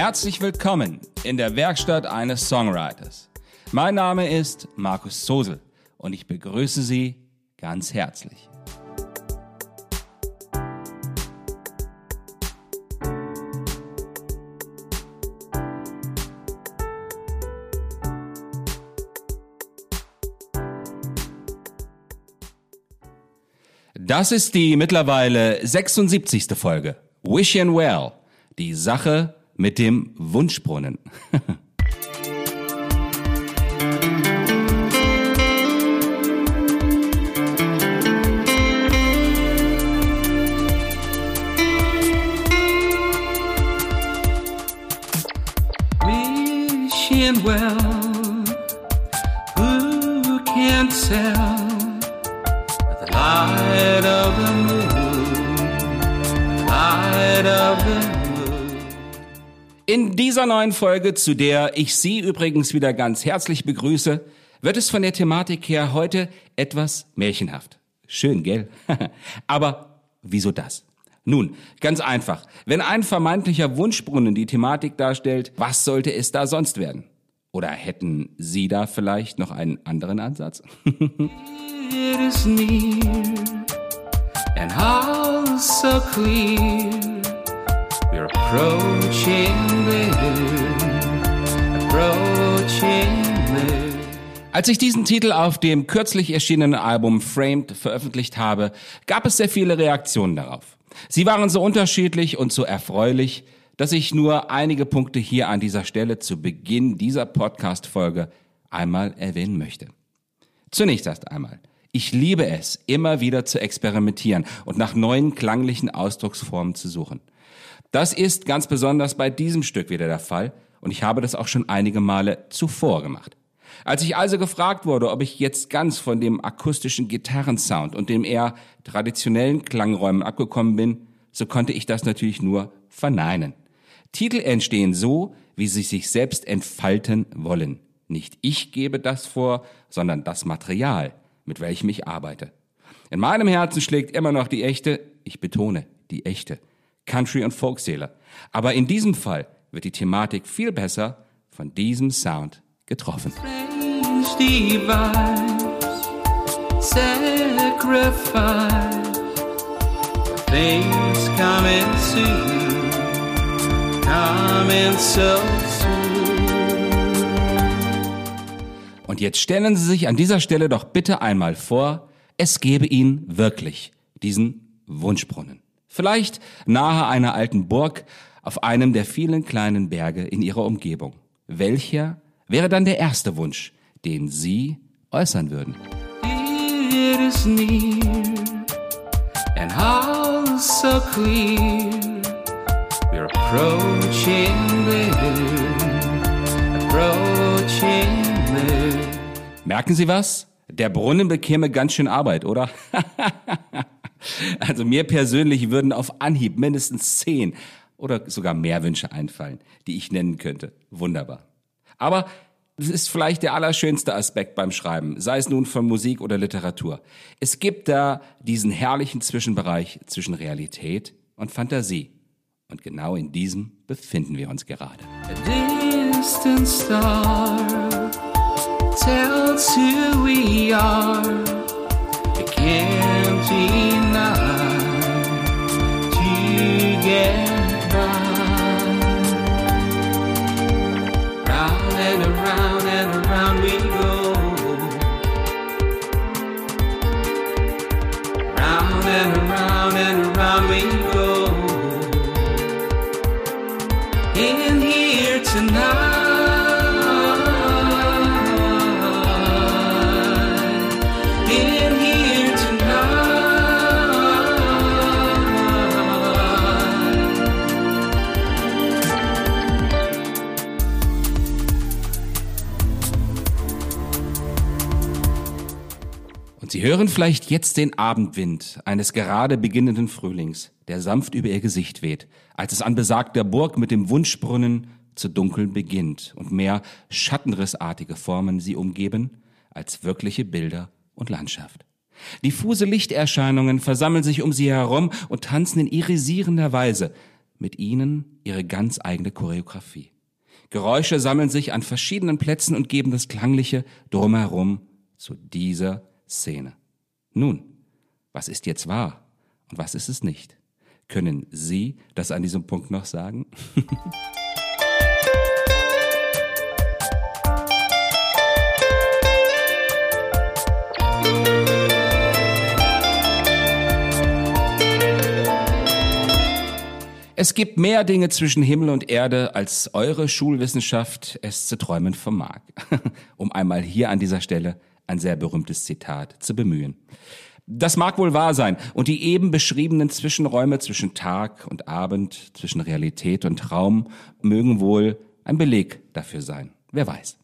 Herzlich willkommen in der Werkstatt eines Songwriters. Mein Name ist Markus Sosel und ich begrüße Sie ganz herzlich. Das ist die mittlerweile 76. Folge. Wish and Well. Die Sache mit dem Wunschbrunnen. Well, In dieser neuen Folge, zu der ich Sie übrigens wieder ganz herzlich begrüße, wird es von der Thematik her heute etwas märchenhaft. Schön, gell? Aber wieso das? Nun, ganz einfach. Wenn ein vermeintlicher Wunschbrunnen die Thematik darstellt, was sollte es da sonst werden? Oder hätten Sie da vielleicht noch einen anderen Ansatz? It is near and all so clear. We're approaching there, approaching there. Als ich diesen Titel auf dem kürzlich erschienenen Album Framed veröffentlicht habe, gab es sehr viele Reaktionen darauf. Sie waren so unterschiedlich und so erfreulich, dass ich nur einige Punkte hier an dieser Stelle zu Beginn dieser Podcast-Folge einmal erwähnen möchte. Zunächst erst einmal. Ich liebe es, immer wieder zu experimentieren und nach neuen klanglichen Ausdrucksformen zu suchen. Das ist ganz besonders bei diesem Stück wieder der Fall und ich habe das auch schon einige Male zuvor gemacht. Als ich also gefragt wurde, ob ich jetzt ganz von dem akustischen Gitarrensound und dem eher traditionellen Klangräumen abgekommen bin, so konnte ich das natürlich nur verneinen. Titel entstehen so, wie sie sich selbst entfalten wollen. Nicht ich gebe das vor, sondern das Material, mit welchem ich arbeite. In meinem Herzen schlägt immer noch die echte, ich betone, die echte, Country- und Folkseele. Aber in diesem Fall wird die Thematik viel besser von diesem Sound getroffen. Und jetzt stellen Sie sich an dieser Stelle doch bitte einmal vor, es gäbe ihn wirklich, diesen Wunschbrunnen. Vielleicht nahe einer alten Burg auf einem der vielen kleinen Berge in Ihrer Umgebung. Welcher wäre dann der erste Wunsch, den Sie äußern würden? It is near and all so clear. We're approaching there, approaching there. Merken Sie was? Der Brunnen bekäme ganz schön Arbeit, oder? also mir persönlich würden auf Anhieb mindestens zehn oder sogar mehr Wünsche einfallen, die ich nennen könnte. Wunderbar. Aber das ist vielleicht der allerschönste Aspekt beim Schreiben, sei es nun von Musik oder Literatur. Es gibt da diesen herrlichen Zwischenbereich zwischen Realität und Fantasie. Und genau in diesem befinden wir uns gerade. A distant star tells who we are. Und Sie hören vielleicht jetzt den Abendwind eines gerade beginnenden Frühlings, der sanft über Ihr Gesicht weht, als es an besagter Burg mit dem Wunschbrunnen zu dunkeln beginnt und mehr schattenrissartige Formen sie umgeben als wirkliche Bilder und Landschaft. Diffuse Lichterscheinungen versammeln sich um sie herum und tanzen in irisierender Weise, mit ihnen ihre ganz eigene Choreografie. Geräusche sammeln sich an verschiedenen Plätzen und geben das Klangliche drumherum zu dieser Szene. Nun, was ist jetzt wahr und was ist es nicht? Können Sie das an diesem Punkt noch sagen? Es gibt mehr Dinge zwischen Himmel und Erde, als eure Schulwissenschaft es zu träumen vermag. um einmal hier an dieser Stelle ein sehr berühmtes Zitat zu bemühen. Das mag wohl wahr sein, und die eben beschriebenen Zwischenräume zwischen Tag und Abend, zwischen Realität und Traum mögen wohl ein Beleg dafür sein. Wer weiß.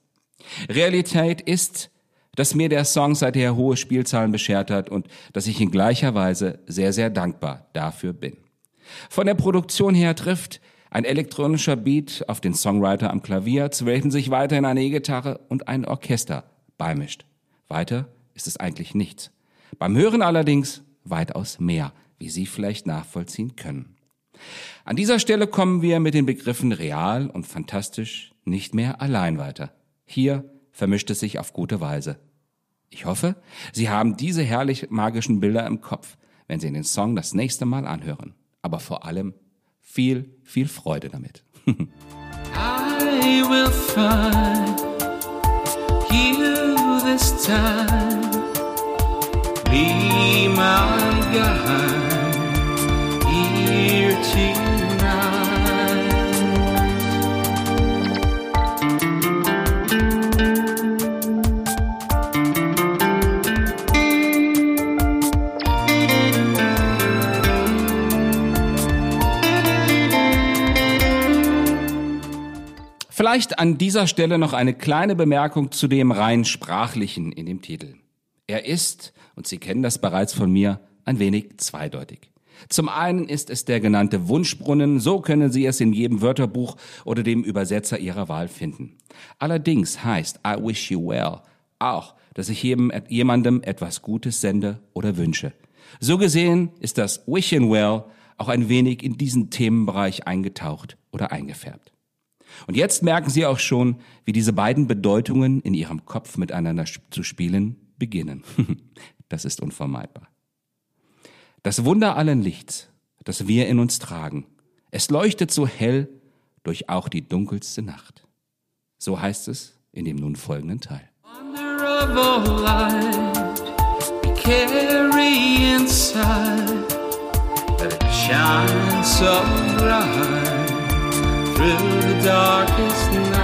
Realität ist, dass mir der Song seither hohe Spielzahlen beschert hat und dass ich in gleicher Weise sehr, sehr dankbar dafür bin. Von der Produktion her trifft ein elektronischer Beat auf den Songwriter am Klavier, zu welchem sich weiterhin eine E-Gitarre und ein Orchester beimischt. Weiter ist es eigentlich nichts. Beim Hören allerdings weitaus mehr, wie Sie vielleicht nachvollziehen können. An dieser Stelle kommen wir mit den Begriffen real und fantastisch nicht mehr allein weiter. Hier vermischt es sich auf gute Weise. Ich hoffe, Sie haben diese herrlich magischen Bilder im Kopf, wenn Sie den Song das nächste Mal anhören aber vor allem viel, viel Freude damit. I will find you this time. Be my guide here tonight. Vielleicht an dieser Stelle noch eine kleine Bemerkung zu dem rein sprachlichen in dem Titel. Er ist, und Sie kennen das bereits von mir, ein wenig zweideutig. Zum einen ist es der genannte Wunschbrunnen, so können Sie es in jedem Wörterbuch oder dem Übersetzer Ihrer Wahl finden. Allerdings heißt I wish you well auch, dass ich jedem, jemandem etwas Gutes sende oder wünsche. So gesehen ist das Wishing Well auch ein wenig in diesen Themenbereich eingetaucht oder eingefärbt. Und jetzt merken Sie auch schon, wie diese beiden Bedeutungen in Ihrem Kopf miteinander zu spielen beginnen. das ist unvermeidbar. Das Wunder allen Lichts, das wir in uns tragen, es leuchtet so hell durch auch die dunkelste Nacht. So heißt es in dem nun folgenden Teil. shines so bright through the darkest nights.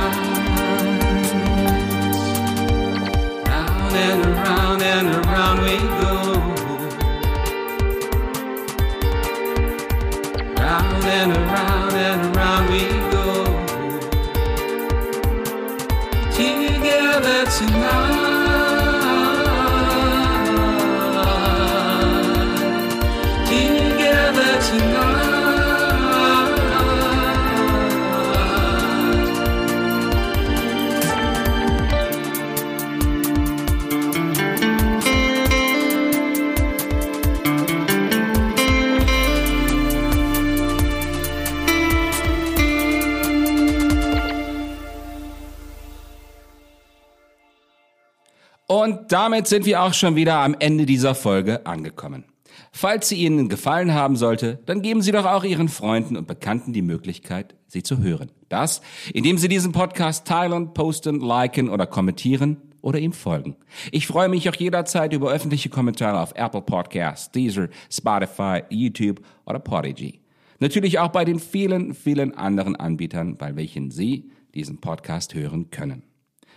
Und damit sind wir auch schon wieder am Ende dieser Folge angekommen. Falls sie Ihnen gefallen haben sollte, dann geben Sie doch auch Ihren Freunden und Bekannten die Möglichkeit, sie zu hören. Das, indem Sie diesen Podcast teilen, posten, liken oder kommentieren oder ihm folgen. Ich freue mich auch jederzeit über öffentliche Kommentare auf Apple Podcasts, Deezer, Spotify, YouTube oder Podigy. Natürlich auch bei den vielen, vielen anderen Anbietern, bei welchen Sie diesen Podcast hören können.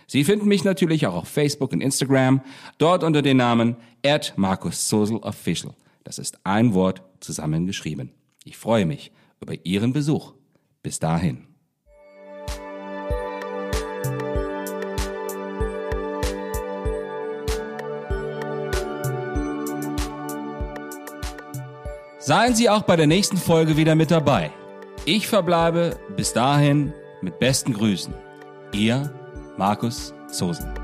Sie finden mich natürlich auch auf Facebook und Instagram, dort unter dem Namen at Markus Official. Das ist ein Wort zusammengeschrieben. Ich freue mich über Ihren Besuch. Bis dahin. Seien Sie auch bei der nächsten Folge wieder mit dabei. Ich verbleibe bis dahin mit besten Grüßen. Ihr Markus Sosen.